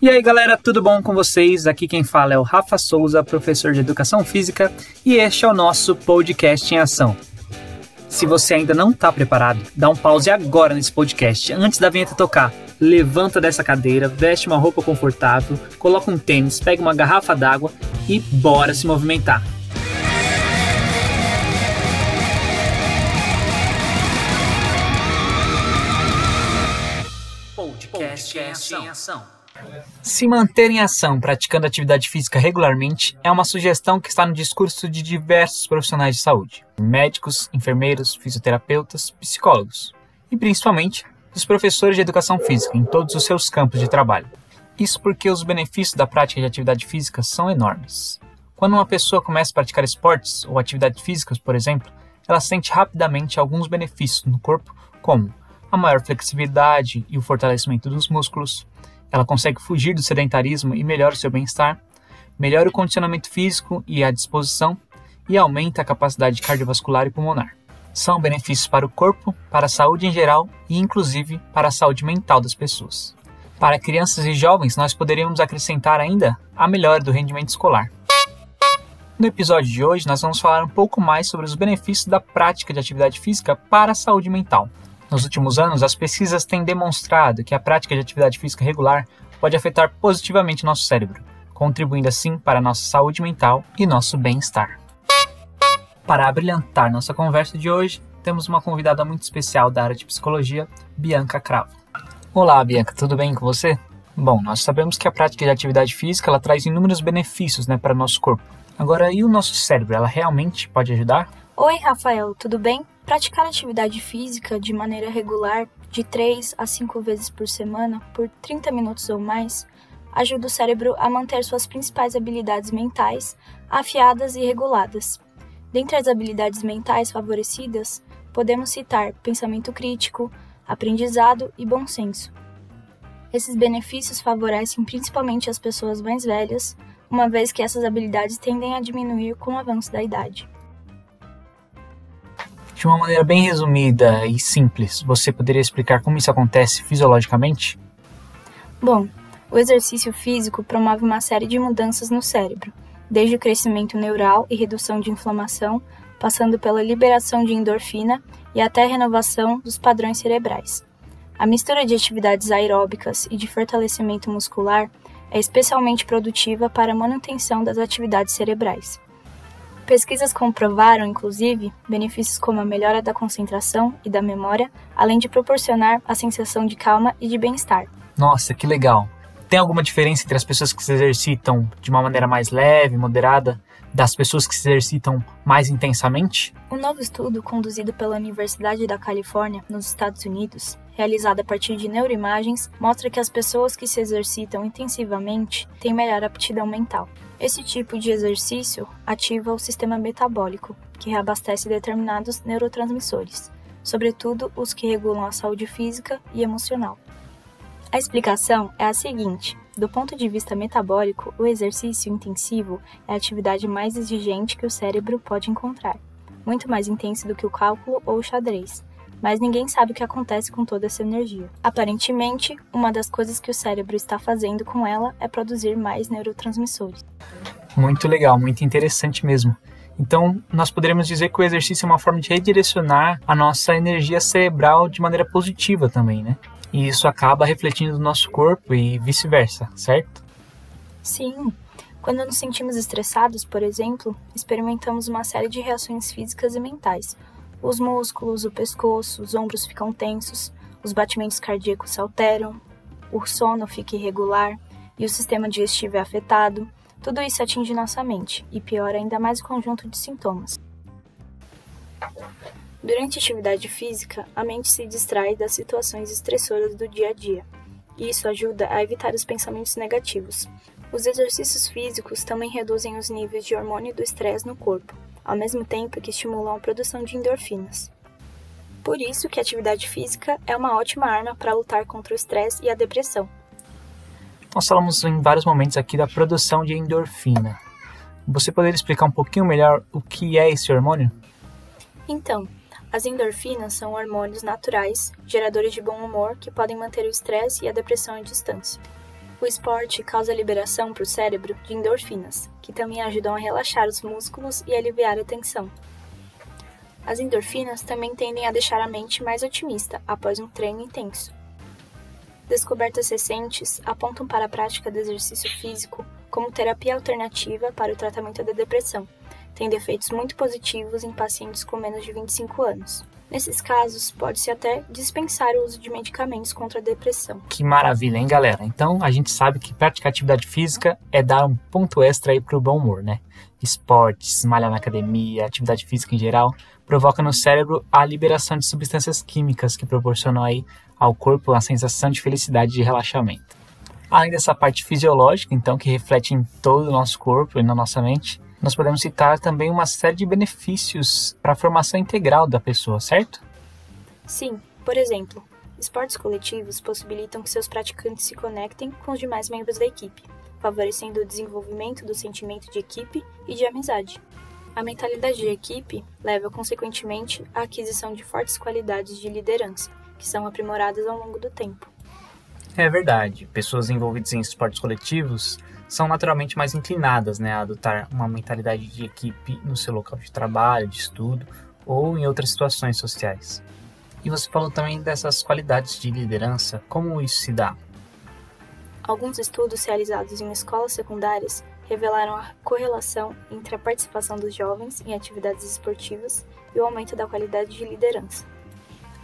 E aí galera, tudo bom com vocês? Aqui quem fala é o Rafa Souza, professor de Educação Física, e este é o nosso podcast em ação. Se você ainda não está preparado, dá um pause agora nesse podcast, antes da vinheta tocar. Levanta dessa cadeira, veste uma roupa confortável, coloca um tênis, pega uma garrafa d'água e bora se movimentar. Podcast em ação. Se manter em ação praticando atividade física regularmente é uma sugestão que está no discurso de diversos profissionais de saúde, médicos, enfermeiros, fisioterapeutas, psicólogos e principalmente dos professores de educação física em todos os seus campos de trabalho. Isso porque os benefícios da prática de atividade física são enormes. Quando uma pessoa começa a praticar esportes ou atividades físicas, por exemplo, ela sente rapidamente alguns benefícios no corpo, como a maior flexibilidade e o fortalecimento dos músculos, ela consegue fugir do sedentarismo e melhora o seu bem-estar, melhora o condicionamento físico e a disposição e aumenta a capacidade cardiovascular e pulmonar. São benefícios para o corpo, para a saúde em geral e inclusive para a saúde mental das pessoas. Para crianças e jovens, nós poderíamos acrescentar ainda a melhora do rendimento escolar. No episódio de hoje, nós vamos falar um pouco mais sobre os benefícios da prática de atividade física para a saúde mental. Nos últimos anos, as pesquisas têm demonstrado que a prática de atividade física regular pode afetar positivamente nosso cérebro, contribuindo assim para nossa saúde mental e nosso bem-estar. Para abrilhantar nossa conversa de hoje, temos uma convidada muito especial da área de psicologia, Bianca Cravo. Olá, Bianca, tudo bem com você? Bom, nós sabemos que a prática de atividade física ela traz inúmeros benefícios né, para o nosso corpo. Agora, e o nosso cérebro? Ela realmente pode ajudar? Oi, Rafael, tudo bem? Praticar atividade física de maneira regular, de 3 a 5 vezes por semana, por 30 minutos ou mais, ajuda o cérebro a manter suas principais habilidades mentais afiadas e reguladas. Dentre as habilidades mentais favorecidas, podemos citar pensamento crítico, aprendizado e bom senso. Esses benefícios favorecem principalmente as pessoas mais velhas, uma vez que essas habilidades tendem a diminuir com o avanço da idade. De uma maneira bem resumida e simples, você poderia explicar como isso acontece fisiologicamente? Bom, o exercício físico promove uma série de mudanças no cérebro, desde o crescimento neural e redução de inflamação, passando pela liberação de endorfina e até a renovação dos padrões cerebrais. A mistura de atividades aeróbicas e de fortalecimento muscular é especialmente produtiva para a manutenção das atividades cerebrais. Pesquisas comprovaram, inclusive, benefícios como a melhora da concentração e da memória, além de proporcionar a sensação de calma e de bem-estar. Nossa, que legal! Tem alguma diferença entre as pessoas que se exercitam de uma maneira mais leve, moderada, das pessoas que se exercitam mais intensamente? Um novo estudo conduzido pela Universidade da Califórnia, nos Estados Unidos, realizado a partir de neuroimagens, mostra que as pessoas que se exercitam intensivamente têm melhor aptidão mental. Esse tipo de exercício ativa o sistema metabólico, que reabastece determinados neurotransmissores, sobretudo os que regulam a saúde física e emocional. A explicação é a seguinte: do ponto de vista metabólico, o exercício intensivo é a atividade mais exigente que o cérebro pode encontrar, muito mais intensa do que o cálculo ou o xadrez, mas ninguém sabe o que acontece com toda essa energia. Aparentemente, uma das coisas que o cérebro está fazendo com ela é produzir mais neurotransmissores. Muito legal, muito interessante mesmo. Então, nós poderíamos dizer que o exercício é uma forma de redirecionar a nossa energia cerebral de maneira positiva também, né? E isso acaba refletindo no nosso corpo e vice-versa, certo? Sim. Quando nos sentimos estressados, por exemplo, experimentamos uma série de reações físicas e mentais, os músculos, o pescoço, os ombros ficam tensos, os batimentos cardíacos se alteram, o sono fica irregular e o sistema digestivo é afetado. Tudo isso atinge nossa mente e piora ainda mais o conjunto de sintomas. Durante a atividade física, a mente se distrai das situações estressoras do dia a dia. E isso ajuda a evitar os pensamentos negativos. Os exercícios físicos também reduzem os níveis de hormônio do estresse no corpo, ao mesmo tempo que estimulam a produção de endorfinas. Por isso que a atividade física é uma ótima arma para lutar contra o estresse e a depressão. Nós falamos em vários momentos aqui da produção de endorfina. Você poderia explicar um pouquinho melhor o que é esse hormônio? Então, as endorfinas são hormônios naturais, geradores de bom humor que podem manter o estresse e a depressão à distância. O esporte causa liberação para o cérebro de endorfinas, que também ajudam a relaxar os músculos e aliviar a tensão. As endorfinas também tendem a deixar a mente mais otimista após um treino intenso. Descobertas recentes apontam para a prática do exercício físico como terapia alternativa para o tratamento da depressão, tendo efeitos muito positivos em pacientes com menos de 25 anos. Nesses casos, pode-se até dispensar o uso de medicamentos contra a depressão. Que maravilha, hein, galera? Então, a gente sabe que praticar atividade física é dar um ponto extra aí pro bom humor, né? Esportes, malhar na academia, atividade física em geral, provoca no cérebro a liberação de substâncias químicas que proporcionam aí ao corpo uma sensação de felicidade e de relaxamento. Além dessa parte fisiológica, então, que reflete em todo o nosso corpo e na nossa mente, nós podemos citar também uma série de benefícios para a formação integral da pessoa, certo? Sim, por exemplo, esportes coletivos possibilitam que seus praticantes se conectem com os demais membros da equipe, favorecendo o desenvolvimento do sentimento de equipe e de amizade. A mentalidade de equipe leva, consequentemente, à aquisição de fortes qualidades de liderança, que são aprimoradas ao longo do tempo. É verdade, pessoas envolvidas em esportes coletivos são naturalmente mais inclinadas né, a adotar uma mentalidade de equipe no seu local de trabalho, de estudo ou em outras situações sociais. E você falou também dessas qualidades de liderança, como isso se dá? Alguns estudos realizados em escolas secundárias revelaram a correlação entre a participação dos jovens em atividades esportivas e o aumento da qualidade de liderança.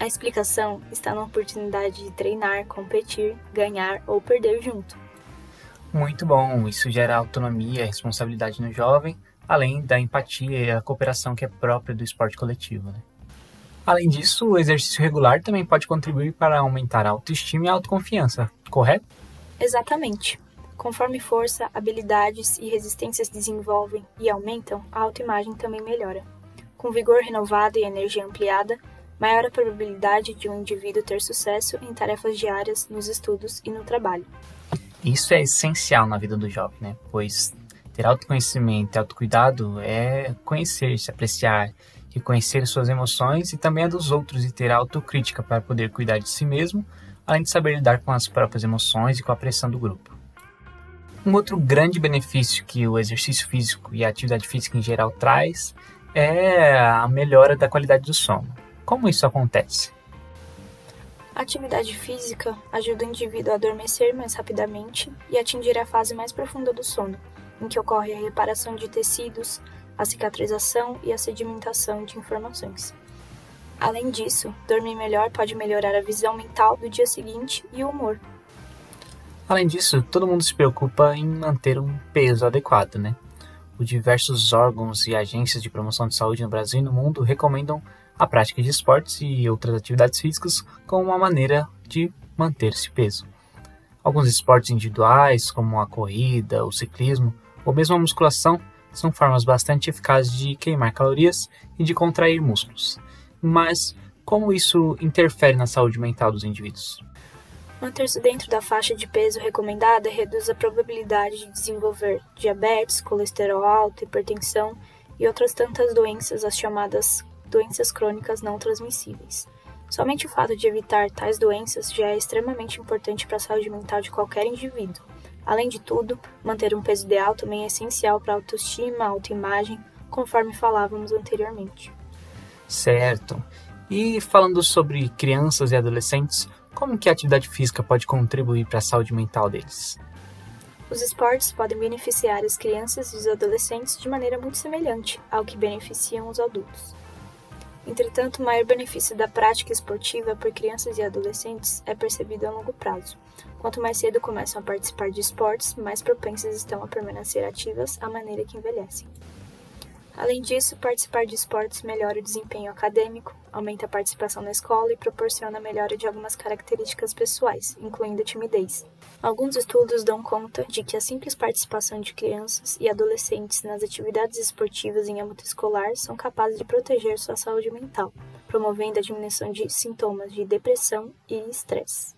A explicação está na oportunidade de treinar, competir, ganhar ou perder junto. Muito bom, isso gera autonomia e responsabilidade no jovem, além da empatia e a cooperação que é própria do esporte coletivo. Né? Além disso, o exercício regular também pode contribuir para aumentar a autoestima e a autoconfiança, correto? Exatamente. Conforme força, habilidades e resistências desenvolvem e aumentam, a autoimagem também melhora. Com vigor renovado e energia ampliada, maior a probabilidade de um indivíduo ter sucesso em tarefas diárias, nos estudos e no trabalho. Isso é essencial na vida do jovem, né? Pois ter autoconhecimento e autocuidado é conhecer, se apreciar, reconhecer suas emoções e também a dos outros e ter autocrítica para poder cuidar de si mesmo, além de saber lidar com as próprias emoções e com a pressão do grupo. Um outro grande benefício que o exercício físico e a atividade física em geral traz é a melhora da qualidade do sono. Como isso acontece? A atividade física ajuda o indivíduo a adormecer mais rapidamente e atingir a fase mais profunda do sono, em que ocorre a reparação de tecidos, a cicatrização e a sedimentação de informações. Além disso, dormir melhor pode melhorar a visão mental do dia seguinte e o humor. Além disso, todo mundo se preocupa em manter um peso adequado, né? Os diversos órgãos e agências de promoção de saúde no Brasil e no mundo recomendam a prática de esportes e outras atividades físicas como uma maneira de manter esse peso. Alguns esportes individuais, como a corrida, o ciclismo ou mesmo a musculação, são formas bastante eficazes de queimar calorias e de contrair músculos. Mas como isso interfere na saúde mental dos indivíduos? Manter-se dentro da faixa de peso recomendada reduz a probabilidade de desenvolver diabetes, colesterol alto, hipertensão e outras tantas doenças, as chamadas doenças crônicas não transmissíveis. Somente o fato de evitar tais doenças já é extremamente importante para a saúde mental de qualquer indivíduo. Além de tudo, manter um peso ideal também é essencial para a autoestima, autoimagem, conforme falávamos anteriormente. Certo. E falando sobre crianças e adolescentes, como que a atividade física pode contribuir para a saúde mental deles? Os esportes podem beneficiar as crianças e os adolescentes de maneira muito semelhante ao que beneficiam os adultos. Entretanto, o maior benefício da prática esportiva por crianças e adolescentes é percebido a longo prazo. Quanto mais cedo começam a participar de esportes, mais propensas estão a permanecer ativas à maneira que envelhecem. Além disso, participar de esportes melhora o desempenho acadêmico, aumenta a participação na escola e proporciona a melhora de algumas características pessoais, incluindo a timidez. Alguns estudos dão conta de que a simples participação de crianças e adolescentes nas atividades esportivas em âmbito escolar são capazes de proteger sua saúde mental, promovendo a diminuição de sintomas de depressão e estresse.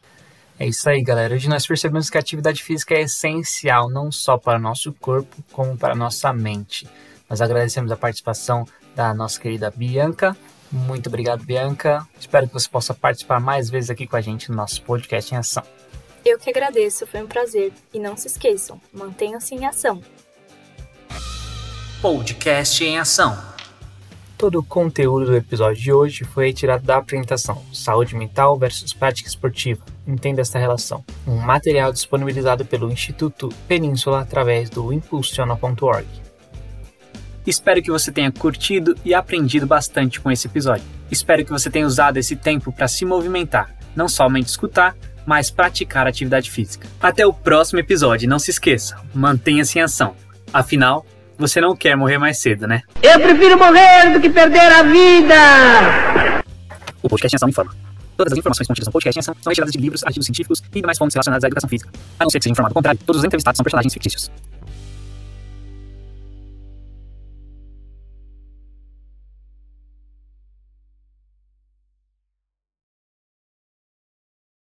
É isso aí, galera. Hoje nós percebemos que a atividade física é essencial não só para nosso corpo, como para nossa mente. Nós agradecemos a participação da nossa querida Bianca. Muito obrigado, Bianca. Espero que você possa participar mais vezes aqui com a gente no nosso podcast em ação. Eu que agradeço, foi um prazer. E não se esqueçam, mantenham-se em ação. Podcast em Ação. Todo o conteúdo do episódio de hoje foi retirado da apresentação Saúde Mental versus Prática Esportiva. Entenda esta relação. Um material disponibilizado pelo Instituto Península através do impulsiona.org. Espero que você tenha curtido e aprendido bastante com esse episódio. Espero que você tenha usado esse tempo para se movimentar, não somente escutar, mas praticar atividade física. Até o próximo episódio, não se esqueça, mantenha-se em ação. Afinal, você não quer morrer mais cedo, né? Eu prefiro morrer do que perder a vida! O podcast em ação informa. Todas as informações contidas no podcast em ação são retiradas de livros, artigos científicos e demais fontes relacionadas à educação física. A não ser que seja informado o contrário, todos os entrevistados são personagens fictícios.